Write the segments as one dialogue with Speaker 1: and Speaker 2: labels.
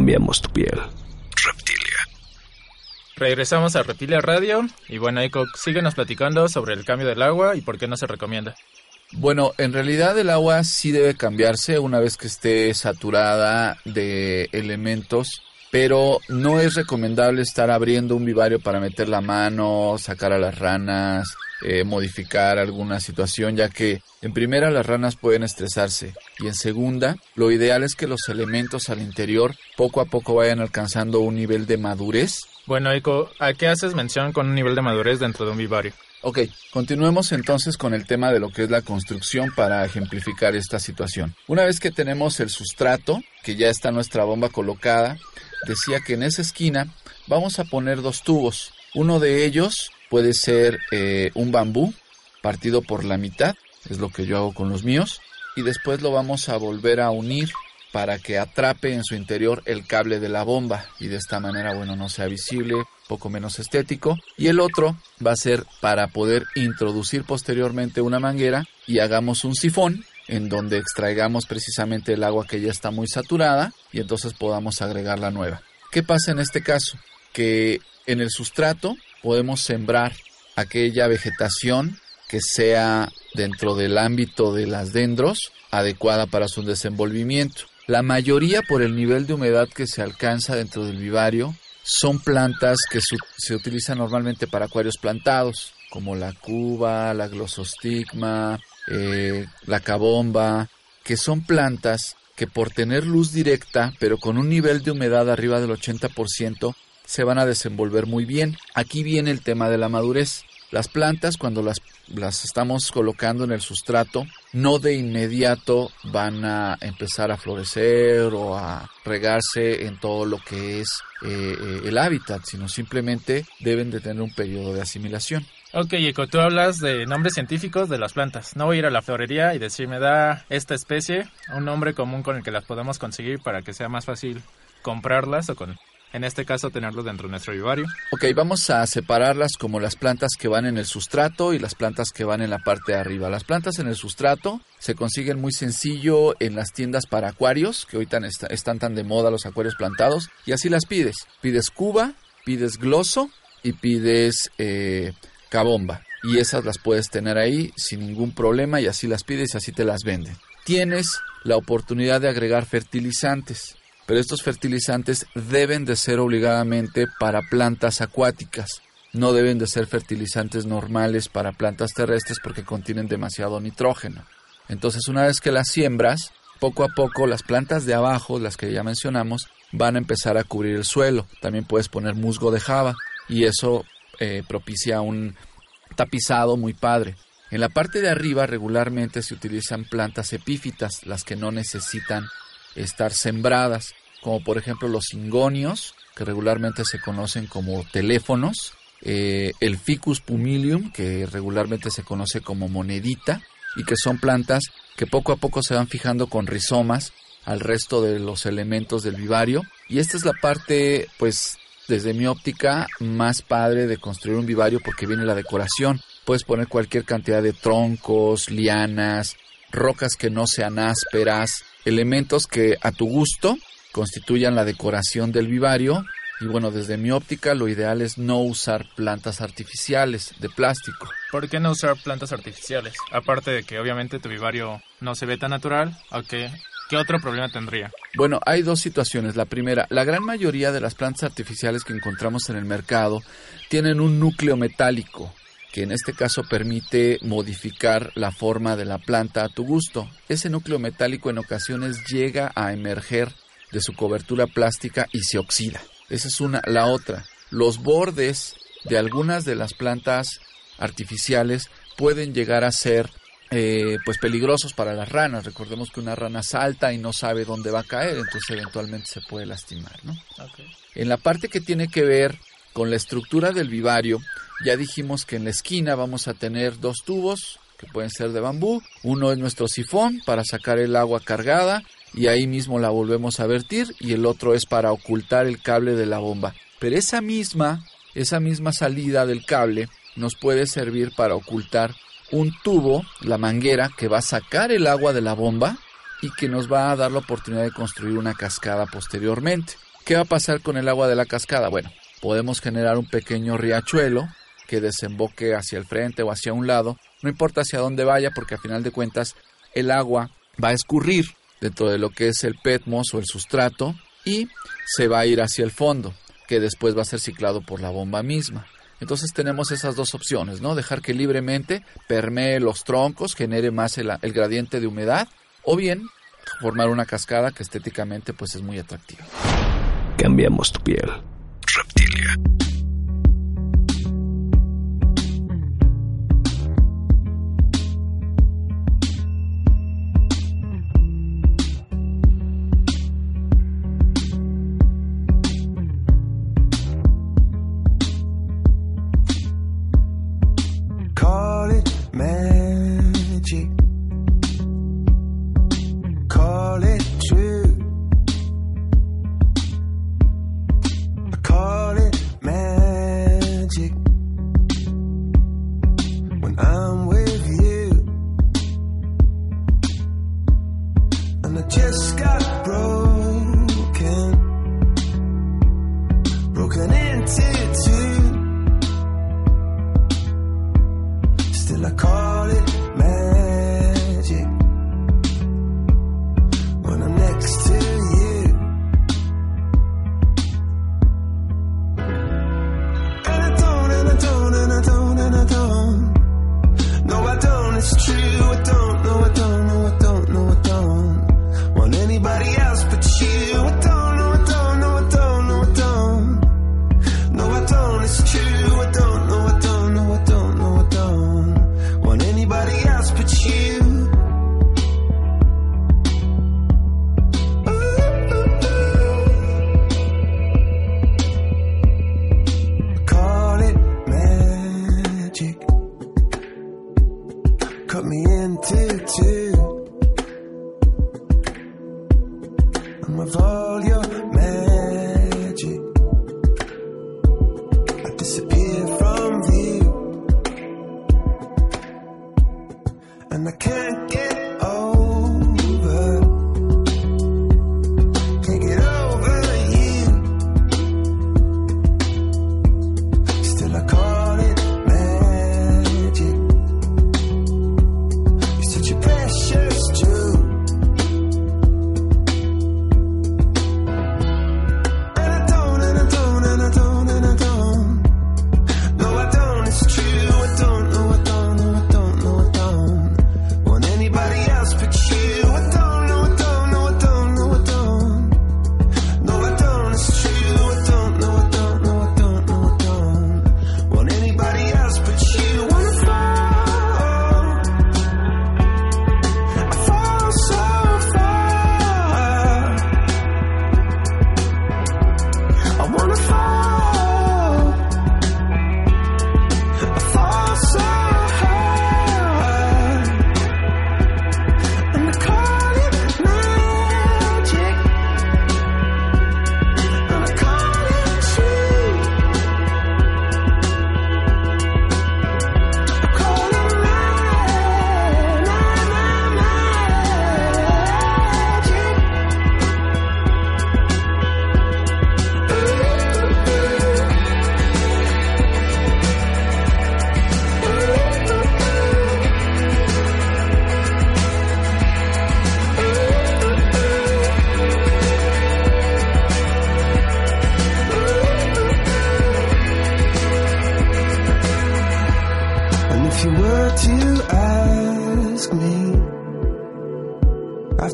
Speaker 1: cambiamos tu piel. Reptilia.
Speaker 2: Regresamos a Reptilia Radio y bueno, Eco, síguenos platicando sobre el cambio del agua y por qué no se recomienda.
Speaker 3: Bueno, en realidad el agua sí debe cambiarse una vez que esté saturada de elementos, pero no es recomendable estar abriendo un vivario para meter la mano, sacar a las ranas, eh, modificar alguna situación, ya que en primera las ranas pueden estresarse y en segunda lo ideal es que los elementos al interior poco a poco vayan alcanzando un nivel de madurez.
Speaker 2: Bueno, Eco, ¿a qué haces mención con un nivel de madurez dentro de un vivario?
Speaker 3: Ok, continuemos entonces con el tema de lo que es la construcción para ejemplificar esta situación. Una vez que tenemos el sustrato, que ya está nuestra bomba colocada, decía que en esa esquina vamos a poner dos tubos. Uno de ellos puede ser eh, un bambú partido por la mitad, es lo que yo hago con los míos, y después lo vamos a volver a unir para que atrape en su interior el cable de la bomba y de esta manera, bueno, no sea visible, poco menos estético. Y el otro va a ser para poder introducir posteriormente una manguera y hagamos un sifón en donde extraigamos precisamente el agua que ya está muy saturada y entonces podamos agregar la nueva. ¿Qué pasa en este caso? Que en el sustrato podemos sembrar aquella vegetación que sea dentro del ámbito de las dendros adecuada para su desenvolvimiento. La mayoría por el nivel de humedad que se alcanza dentro del vivario son plantas que se utilizan normalmente para acuarios plantados, como la cuba, la glosostigma, eh, la cabomba, que son plantas que por tener luz directa, pero con un nivel de humedad arriba del 80%, se van a desenvolver muy bien. Aquí viene el tema de la madurez. Las plantas, cuando las, las estamos colocando en el sustrato, no de inmediato van a empezar a florecer o a regarse en todo lo que es eh, eh, el hábitat, sino simplemente deben de tener un periodo de asimilación.
Speaker 2: Ok, Eco, tú hablas de nombres científicos de las plantas. No voy a ir a la florería y decir, me da esta especie un nombre común con el que las podamos conseguir para que sea más fácil comprarlas o con en este caso tenerlo dentro de nuestro vivario.
Speaker 3: Ok, vamos a separarlas como las plantas que van en el sustrato y las plantas que van en la parte de arriba. Las plantas en el sustrato se consiguen muy sencillo en las tiendas para acuarios, que hoy están tan de moda los acuarios plantados, y así las pides. Pides cuba, pides gloso y pides eh, Y esas las puedes tener ahí sin ningún problema y así las pides y así te las venden. Tienes la oportunidad de agregar fertilizantes pero estos fertilizantes deben de ser obligadamente para plantas acuáticas. No deben de ser fertilizantes normales para plantas terrestres porque contienen demasiado nitrógeno. Entonces una vez que las siembras, poco a poco las plantas de abajo, las que ya mencionamos, van a empezar a cubrir el suelo. También puedes poner musgo de java y eso eh, propicia un tapizado muy padre. En la parte de arriba regularmente se utilizan plantas epífitas, las que no necesitan estar sembradas como por ejemplo los cingonios, que regularmente se conocen como teléfonos, eh, el Ficus pumilium, que regularmente se conoce como monedita, y que son plantas que poco a poco se van fijando con rizomas al resto de los elementos del vivario. Y esta es la parte, pues, desde mi óptica, más padre de construir un vivario porque viene la decoración. Puedes poner cualquier cantidad de troncos, lianas, rocas que no sean ásperas, elementos que a tu gusto constituyan la decoración del vivario. Y bueno, desde mi óptica lo ideal es no usar plantas artificiales de plástico.
Speaker 2: ¿Por qué no usar plantas artificiales? Aparte de que obviamente tu vivario no se ve tan natural, qué, ¿qué otro problema tendría?
Speaker 3: Bueno, hay dos situaciones. La primera, la gran mayoría de las plantas artificiales que encontramos en el mercado tienen un núcleo metálico que en este caso permite modificar la forma de la planta a tu gusto. Ese núcleo metálico en ocasiones llega a emerger de su cobertura plástica y se oxida. Esa es una. La otra, los bordes de algunas de las plantas artificiales pueden llegar a ser eh, pues peligrosos para las ranas. Recordemos que una rana salta y no sabe dónde va a caer, entonces eventualmente se puede lastimar. ¿no? En la parte que tiene que ver con la estructura del vivario, ya dijimos que en la esquina vamos a tener dos tubos que pueden ser de bambú. Uno es nuestro sifón para sacar el agua cargada y ahí mismo la volvemos a vertir y el otro es para ocultar el cable de la bomba. Pero esa misma, esa misma salida del cable nos puede servir para ocultar un tubo, la manguera, que va a sacar el agua de la bomba y que nos va a dar la oportunidad de construir una cascada posteriormente. ¿Qué va a pasar con el agua de la cascada? Bueno, podemos generar un pequeño riachuelo que desemboque hacia el frente o hacia un lado, no importa hacia dónde vaya porque a final de cuentas el agua va a escurrir dentro de lo que es el petmos o el sustrato y se va a ir hacia el fondo, que después va a ser ciclado por la bomba misma. Entonces tenemos esas dos opciones, ¿no? Dejar que libremente permee los troncos, genere más el, el gradiente de humedad, o bien formar una cascada que estéticamente pues es muy atractiva.
Speaker 1: Cambiamos tu piel. Reptilia.
Speaker 4: Call it magic. Call it true. I call it magic. When I'm with you. And I just got broken. Cut me into two. And with all your magic, I disappear from view. And I can't get over,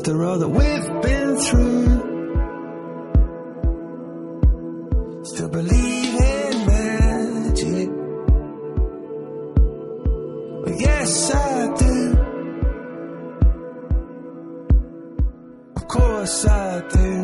Speaker 4: after all that we've been through, still believe in magic? Well, yes, I do. Of course, I do.